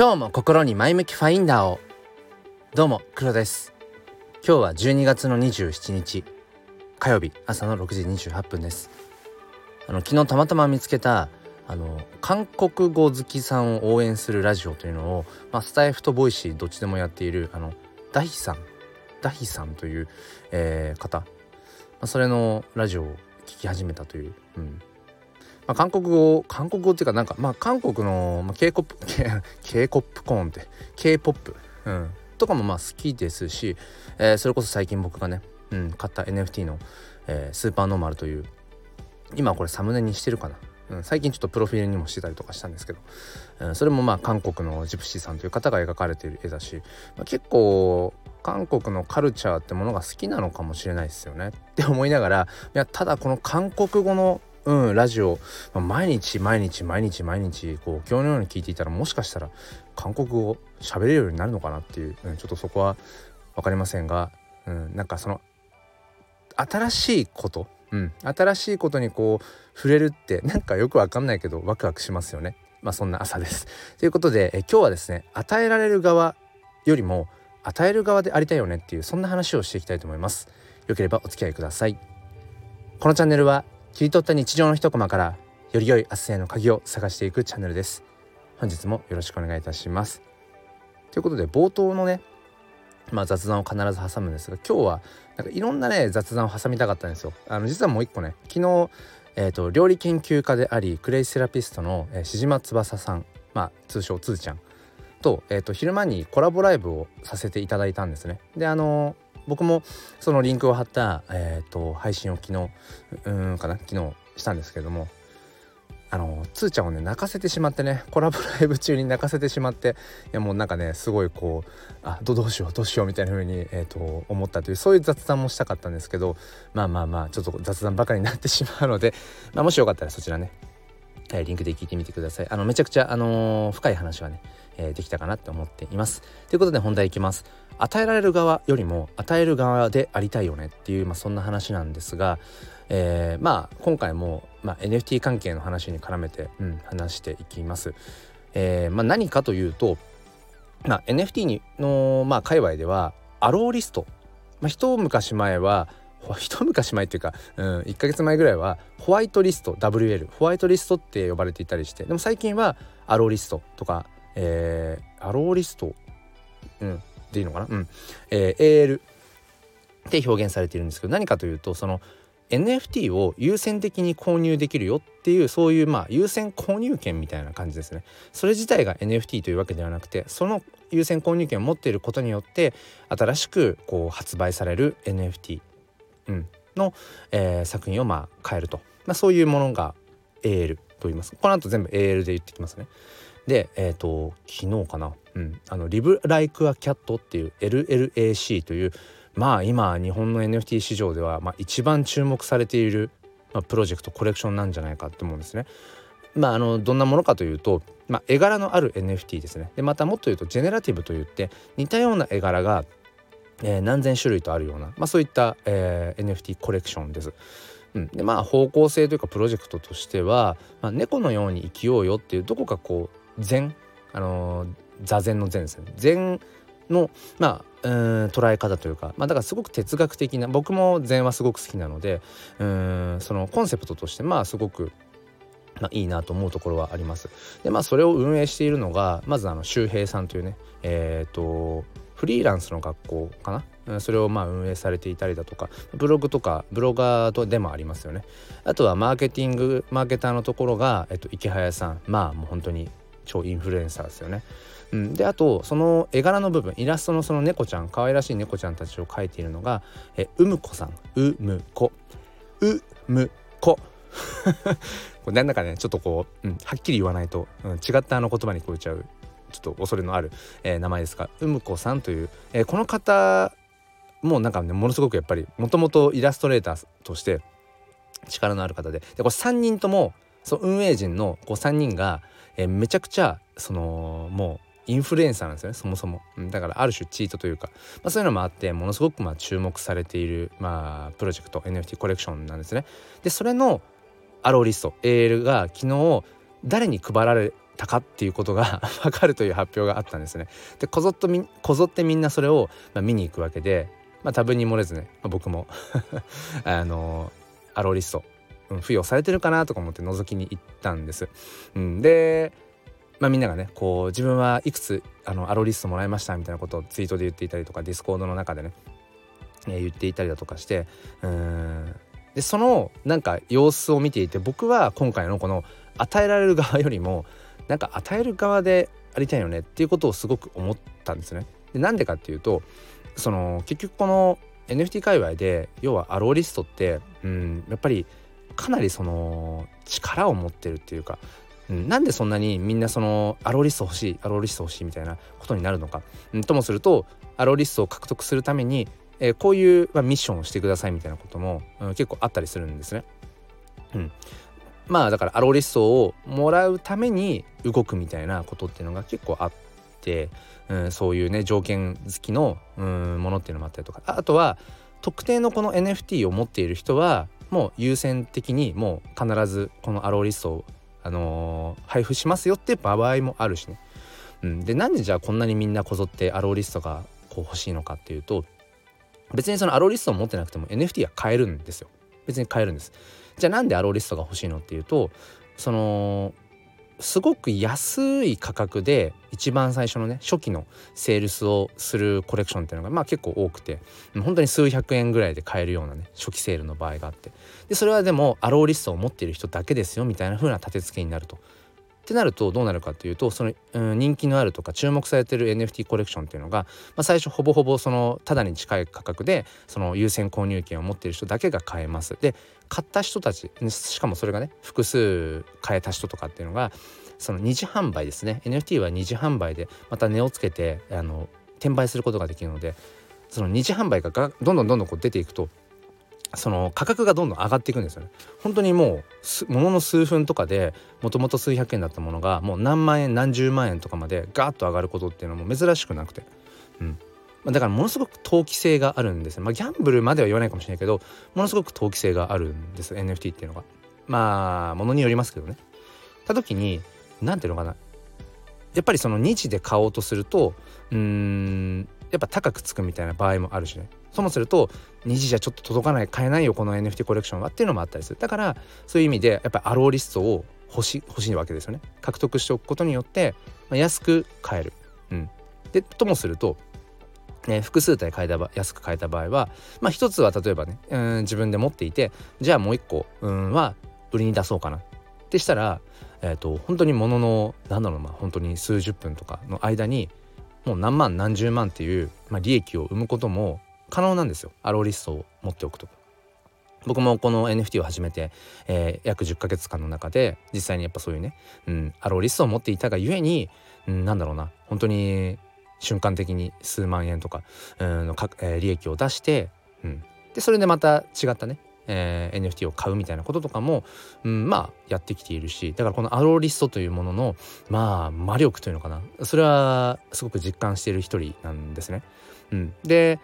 今日も心に前向きファインダーを。どうも黒です。今日は12月の27日火曜日朝の6時28分です。あの昨日たまたま見つけたあの韓国語好きさんを応援するラジオというのを、まあ、スタイフとボイシーどっちでもやっているあのダヒさん。ダヒさんという、えー、方、まあ、それのラジオを聞き始めたという、うん。まあ、韓国語韓国語っていうかなんかまあ韓国の、まあ、K-POP K-POP コーンって K-POP、うん、とかもまあ好きですし、えー、それこそ最近僕がね、うん、買った NFT の、えー、スーパーノーマルという今これサムネにしてるかな、うん、最近ちょっとプロフィールにもしてたりとかしたんですけど、うん、それもまあ韓国のジプシーさんという方が描かれている絵だし、まあ、結構韓国のカルチャーってものが好きなのかもしれないですよね。って思いながらいやただこの韓国語のうん、ラジオ、まあ、毎日毎日毎日毎日こう今日のように聞いていたらもしかしたら韓国語喋れるようになるのかなっていう、うん、ちょっとそこは分かりませんが、うん、なんかその新しいこと、うん、新しいことにこう触れるってなんかよく分かんないけどワクワクしますよね。まあそんな朝です。ということでえ今日はですね与えられる側よりも与える側でありたいよねっていうそんな話をしていきたいと思います。よければお付き合いください。このチャンネルは切り取った日常の一コマからより良い明日への鍵を探していくチャンネルです。本日もよろしくお願いいたします。ということで冒頭のねまあ雑談を必ず挟むんですが今日はなんかいろんなね雑談を挟みたかったんですよ。あの実はもう一個ね昨日えーと、料理研究家でありクレイセラピストの、えー、志島翼さん、まあ、通称つーちゃんと,、えーと昼間にコラボライブをさせていただいたんですね。であの僕もそのリンクを貼った、えーと、配信を昨日うんかな昨日したんですけどもあのつーちゃんをね泣かせてしまってねコラボライブ中に泣かせてしまっていやもうなんかねすごいこうあどどうしようどうしようみたいな風に、えーと、思ったというそういう雑談もしたかったんですけどまあまあまあちょっと雑談ばかりになってしまうので、まあ、もしよかったらそちらね、えー、リンクで聞いてみてください。あのめちゃくちゃ、あのー、深い話はね、えー、できたかなって思っています。ということで本題いきます。与えられる側よりも与える側でありたいよねっていう、まあ、そんな話なんですが、えー、まあ今回も、まあ、NFT 関係の話に絡めて、うん、話していきます。えーまあ、何かというと、まあ、NFT の、まあ、界隈ではアローリスト、まあ、一昔前は 一昔前っていうか、うん、1ヶ月前ぐらいはホワイトリスト WL ホワイトリストって呼ばれていたりしてでも最近はアローリストとか、えー、アローリスト、うん、でいいのかな、うん。えー、AL で表現されているんですけど何かというとその NFT を優先的に購入できるよっていうそういうまあ優先購入権みたいな感じですね。それ自体が NFT というわけではなくてその優先購入権を持っていることによって新しくこう発売される NFT、うん、の、えー、作品をまあ変えると、まあ、そういうものが AL と言います。この後全部 AL で言ってきますね。で、えっ、ー、と昨日かな、うん、あのリブ・ライク・ア・キャットっていう LLAC というまあ今日本の NFT 市場では、まあ、一番注目されている、まあ、プロジェクトコレクションなんじゃないかって思うんですね。まあ、あのどんなものかというと、まあ、絵柄のある NFT ですね。でまたもっと言うとジェネラティブといって似たような絵柄が、えー、何千種類とあるような、まあ、そういった、えー、NFT コレクションです。うん、でまあ方向性というかプロジェクトとしては、まあ、猫のように生きようよっていうどこかこう禅あの座禅の禅ですね禅のまあうん捉え方というか、まあ、だからすごく哲学的な僕も禅はすごく好きなのでうんそのコンセプトとしてまあすごくまあ、いいなと思うところはあります。でまあそれを運営しているのがまずあの周平さんというねえっ、ー、とフリーランスの学校かな？それをまあ運営されていたりだとかブログとかブロガーとでもありますよね。あとはマーケティングマーケターのところが、えっと、池早さん。まあもう本当に超インフルエンサーですよね。うん、であとその絵柄の部分イラストのその猫ちゃん可愛らしい猫ちゃんたちを描いているのがえうむこさん。うむこ。うむこ。これなんだかねちょっとこう、うん、はっきり言わないと、うん、違ったあの言葉に聞こえちゃうちょっと恐れのある、えー、名前ですがうむこさんという、えー、この方もうなんかねものすごくやっぱりもともとイラストレーターとして力のある方ででこれ3人ともその運営陣のこう3人が、えー、めちゃくちゃそのもうインフルエンサーなんですよねそもそも。だからある種チートというか、まあ、そういうのもあってものすごくまあ注目されている、まあ、プロジェクト NFT コレクションなんですね。でそれのアローリスト AL が昨日誰に配られったかっていうことが 分かるという発表があったんですね。でこぞっとこぞってみんなそれを、まあ、見に行くわけで、まあ、多分に漏れずね、まあ、僕も あの allowlist、うん、付与されてるかなとか思って覗きに行ったんです。うん、でまあ、みんながねこう自分はいくつあの allowlist もらいましたみたいなことをツイートで言っていたりとかディスコードの中でね、えー、言っていたりだとかしてうんでそのなんか様子を見ていて僕は今回のこの与えられる側よりもなんか与える側でありたいよねっていうことをすごく思ったんですね。でなんでかっていうとその結局この NFT 界隈で要はアローリストって、うん、やっぱりかなりその力を持ってるっていうか、うん、なんでそんなにみんなそのアローリスト欲しいアローリスト欲しいみたいなことになるのか、うん、ともするとアローリストを獲得するためにえー、こういう、まあ、ミッションをしてくださいみたいなことも、うん、結構あったりするんですね。うん、まあだからアローリストをもらうために動くみたいなことっていうのが結構あって、うん、そういうね条件付きの、うん、ものっていうのもあったりとか。あとは特定のこの NFT を持っている人はもう優先的にもう必ずこのアローリストを、あのー、配布しますよって場合もあるしね。うん、でなんでじゃあこんなにみんなこぞってアローリストがこう欲しいのかっていうと別にそのアローリストを持ってなくても NFT は買えるんですよ。別に買えるんです。じゃあなんでアローリストが欲しいのっていうとそのすごく安い価格で一番最初のね初期のセールスをするコレクションっていうのがまあ結構多くて本当に数百円ぐらいで買えるようなね初期セールの場合があってでそれはでもアローリストを持っている人だけですよみたいな風な立て付けになるとってなるとどうなるかというとその、うん、人気のあるとか注目されてる NFT コレクションっていうのが、まあ、最初ほぼほぼそのただに近い価格でその優先購入権を持っている人だけが買えます。で買った人たちしかもそれがね複数買えた人とかっていうのがその二次販売ですね。NFT は二次販売でまた値をつけてあの転売することができるのでその二次販売がどんどんどんどんこう出ていくとその価格がどんどん上がっていくんですよね。本当にもうものの数分とかでもともと数百円だったものがもう何万円何十万円とかまでガーッと上がることっていうのも珍しくなくて、うん、だからものすごく投機性があるんですよ。まあギャンブルまでは言わないかもしれないけどものすごく投機性があるんです NFT っていうのが。まあものによりますけどね。た時に何ていうのかなやっぱりその2次で買おうとするとうんやっぱ高くつくみたいな場合もあるしねともすると2次じゃちょっと届かない買えないよこの NFT コレクションはっていうのもあったりするだからそういう意味でやっぱアローリストを欲し欲しいわけですよね獲得しておくことによって、まあ、安く買える、うん、でともするとね、複数体買えた安く買えた場合は、まあ、一つは例えばねうん自分で持っていてじゃあもう一個うんは売りに出そうかなってしたら、えーと、本当にもののなんだろうまあ本当に数十分とかの間にもう何万何十万っていう、まあ、利益を生むことも可能なんですよアローリストを持っておくと。僕もこの NFT を始めて、えー、約10ヶ月間の中で実際にやっぱそういうね、うん、アローリストを持っていたがゆえに、うん、なんだろうな本当に瞬間的に数万円とか、のか、えー、利益を出して、うん、でそれでまた違ったね、えー、NFT を買うみたいなこととかも、うん、まあやってきているしだからこのアローリストというもののまあ魔力というのかな。それはすごく実感している一人なんですね。うん、で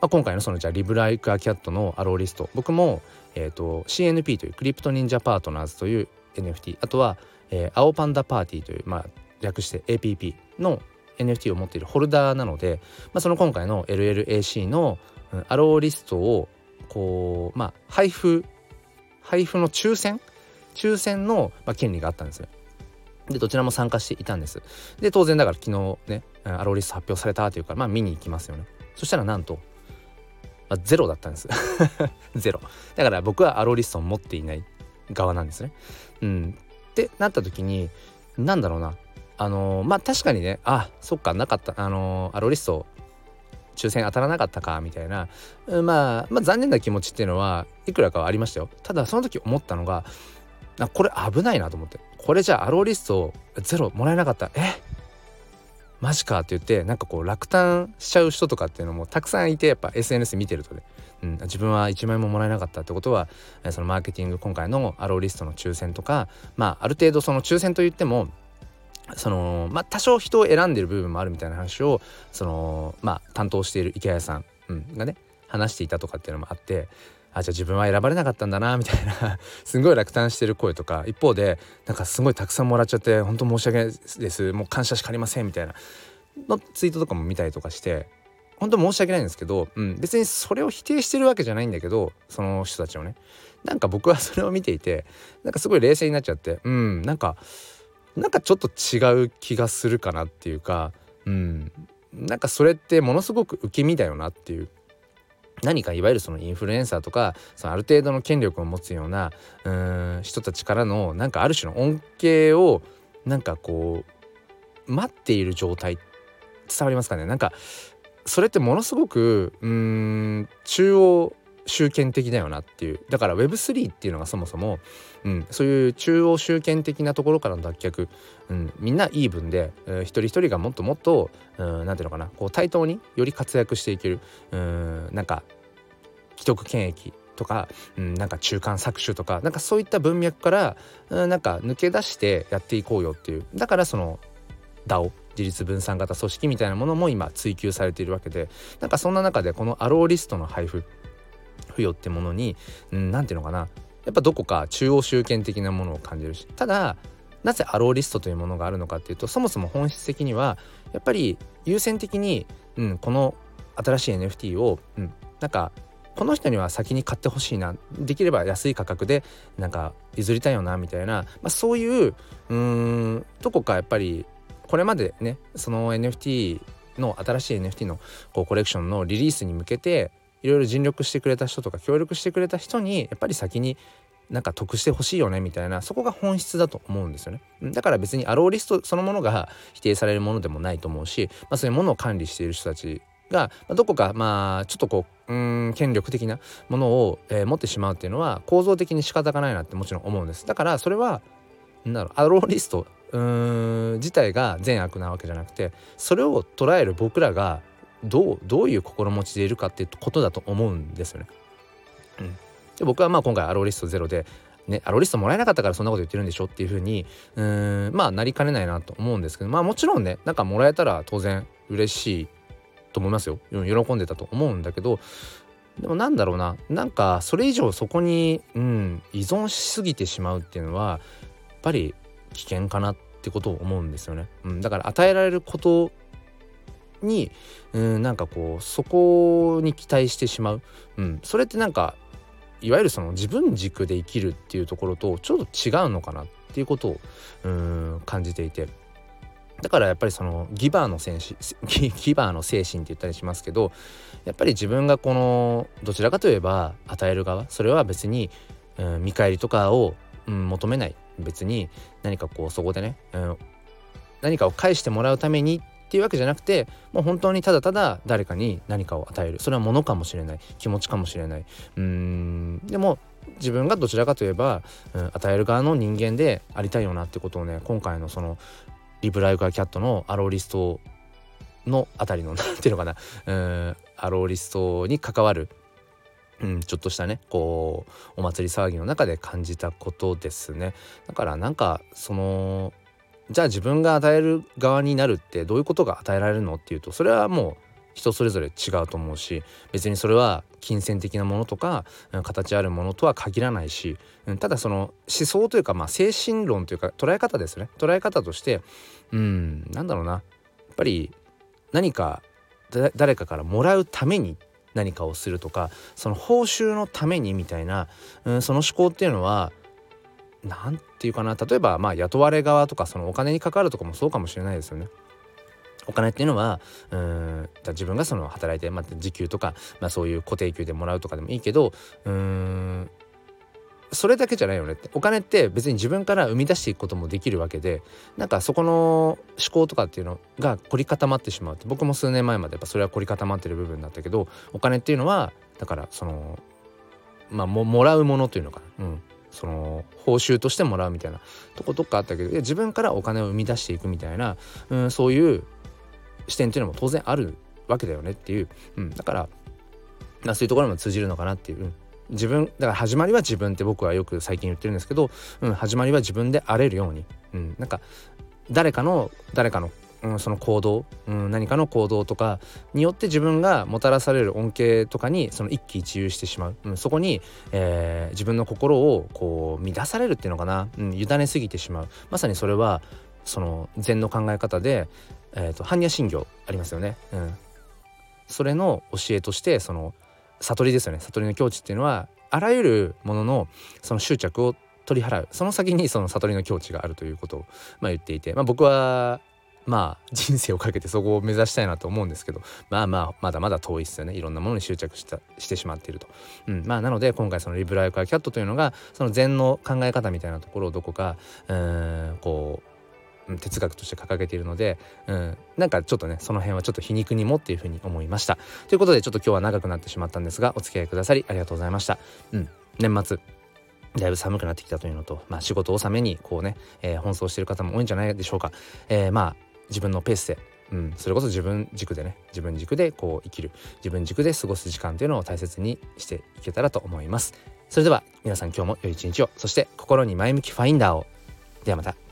まあ、今回のそのじゃあリブライクアキャットのアローリスト僕も、えーと、CNP というクリプト忍者パートナーズという NFT あとは、えー、青パンダパーティーという、まあ、略して APP の NFT を持っているホルダーなので、まあ、その今回の LLAC の、アローリストをこうまあ配布配布の抽選？抽選の、ま、権利があったんですよ。でどちらも参加していたんです。で当然だから昨日ねアローリスト発表されたというかまあ見に行きますよね。そしたらなんとまあ、ゼロだったんです ゼロだから僕はアローリストを持っていない側なんですねうんってなった時に何だろうなあのー、まあ確かにねあそっかなかったあのー、アローリスト抽選当たらなかったかみたいな、まあ、まあ残念な気持ちっていうのはいくらかはありましたよ。ただその時思ったのがこれ危ないなと思って。これじゃあアローリストゼロもらえなかった。え？マジかって言ってなんかこう落胆しちゃう人とかっていうのもたくさんいてやっぱ SNS 見てるとね、うん、自分は1万円ももらえなかったってことはそのマーケティング今回のアローリストの抽選とかまあある程度その抽選といってもそのまあ多少人を選んでる部分もあるみたいな話をそのまあ担当している池谷さん、うん、がね話していたとかっていうのもあってあじゃあ自分は選ばれなかったんだなみたいな すごい落胆してる声とか一方でなんかすごいたくさんもらっちゃって本当申し訳ないです。もう感謝しかありませんみたいなのツイートとかも見たりとかして本当申し訳ないんですけど、うん、別にそれを否定してるわけじゃないんだけどその人たちをね。なんか僕はそれを見ていてなんかすごい冷静になっちゃってうんなんかなんかちょっと違う気がするかなっていうかうん。なんかそれってものすごく受け身だよなっていう。何かいわゆるそのインフルエンサーとかそのある程度の権力を持つようなうん人たちからのなんかある種の恩恵をなんかこう待っている状態伝わりますかね？なんかそれってものすごくうん中央集権的だよなっていう。だから Web3 っていうのがそもそも、うん、そういう中央集権的なところからの脱却、うん、みんなイーブンで、えー、一人一人がもっともっと何ていうのかな。こう対等により活躍していける。うんなんか既得権益とか、うん、なんか中間搾取とかなんかそういった文脈から、うん、なんか抜け出してやっていこうよっていう。だからその DAO 自立分散型組織みたいなものも今追求されているわけでなんかそんな中でこのアローリストの配布付与ってものに何、て言うのかな。やっぱどこか中央集権的なものを感じるし。ただなぜアローリストというものがあるのかっていうとそもそも本質的にはやっぱり優先的に、うん、この新しい NFT を、うん、なんかこの人には先に買ってほしいな。できれば安い価格でなんか譲りたいよなみたいな、まあ、そういううんどこかやっぱりこれまでねその NFT の新しい NFT のこうコレクションのリリースに向けていろいろ尽力してくれた人とか協力してくれた人にやっぱり先になんか得してほしいよねみたいなそこが本質だと思うんですよね。だから別にアローリストそのものが否定されるものでもないと思うし、まあ、そういうものを管理している人たちがどこかまあちょっとこううん権力的なものを、えー、持ってしまうっていうのは構造的に仕方がないなってもちろん思うんです。だからそれはなんだろうアローリストうーん自体が善悪なわけじゃなくてそれを捉える僕らがどうどういう心持ちでいるかっていうことだと思うんですよね。うん、で僕はまあ今回アローリストゼロでね、アローリストもらえなかったからそんなこと言ってるんでしょっていうふうにうんまあなりかねないなと思うんですけどまあもちろんねなんかもらえたら当然嬉しいと思いますよ喜んでたと思うんだけどでもなんだろうななんかそれ以上そこに、うん、依存しすぎてしまうっていうのはやっぱり危険かなってことを思うんですよね。うん、だから与えられることにうんなんかこうそこに期待してしまう、うん、それってなんかいわゆるその自分軸で生きるっていうところとちょっと違うのかなっていうことをうん感じていて。だからやっぱりそのギバーの精神 ギバーの精神って言ったりしますけどやっぱり自分がこのどちらかといえば与える側それは別に、うん、見返りとかを、うん、求めない。別に何かこうそこでね、うん、何かを返してもらうためにっていうわけじゃなくてもう本当にただただ誰かに何かを与える。それは物かもしれない。気持ちかもしれない。うん。でも自分がどちらかといえば、うん、与える側の人間でありたいよなってことをね今回のそのリブライカーキャットのアローリストのあたりの何ていうのかな。うんアローリストに関わるうん、ちょっとしたねこうお祭り騒ぎの中で感じたことですね。だからなんかそのじゃあ自分が与える側になるってどういうことが与えられるのっていうとそれはもう人それぞれ違うと思うし別にそれは金銭的なものとか形あるものとは限らないしただその思想というかまあ精神論というか捉え方ですね。捉え方としてうんなんだろうな。やっぱり何か誰かからもらうために何かをするとかその報酬のためにみたいな、うん、その思考っていうのは何て言うかな例えばまあ雇われ側とかそのお金に関わるとかもそうかもしれないですよね。お金っていうのはうん自分がその働いて、まあ、時給とか、まあ、そういう固定給でもらうとかでもいいけどうんそれだけじゃないよねって。お金って別に自分から生み出していくこともできるわけでなんかそこの思考とかっていうのが凝り固まってしまうって。僕も数年前までやっぱそれは凝り固まってる部分だったけどお金っていうのはだからそのまあももらうものというのかな、うん、その報酬としてもらうみたいなとことかあったけど自分からお金を生み出していくみたいな、うん、そういう視点っていうのも当然あるわけだよねっていう、うん、だから、そういうところも通じるのかなっていう、うん、自分だから始まりは自分って僕はよく最近言ってるんですけど、うん、始まりは自分であれるように、うん、なんか誰かの誰かのうん、その行動、うん、何かの行動とかによって自分がもたらされる恩恵とかにその一喜一憂してしまう、うん、そこに、えー、自分の心をこう乱されるっていうのかな、うん、委ねすぎてしまう。まさにそれはその禅の考え方で、えーと、般若心経ありますよね、うん、それの教えとしてその悟りですよね。悟りの境地っていうのはあらゆるもののその執着を取り払う。その先にその悟りの境地があるということを、まあ、言っていて、まあ、僕はまあ人生をかけてそこを目指したいなと思うんですけどまあまあまだまだ遠いっすよね。いろんなものに執着したしてしまっていると、うん、まあなので今回そのリブライカーキャットというのがその禅の考え方みたいなところをどこかうんこう哲学として掲げているので、うん、なんかちょっとねその辺はちょっと皮肉にもっていうふうに思いました。ということでちょっと今日は長くなってしまったんですがお付き合いくださりありがとうございました、うん、年末だいぶ寒くなってきたというのと、まあ、仕事納めにこうね、えー、奔走している方も多いんじゃないでしょうか、えー、まあ自分のペースで、うん、それこそ自分軸でね。自分軸でこう生きる。自分軸で過ごす時間というのを大切にしていけたらと思います。それでは皆さん今日も良い一日を。そして心に前向きファインダーを。ではまた。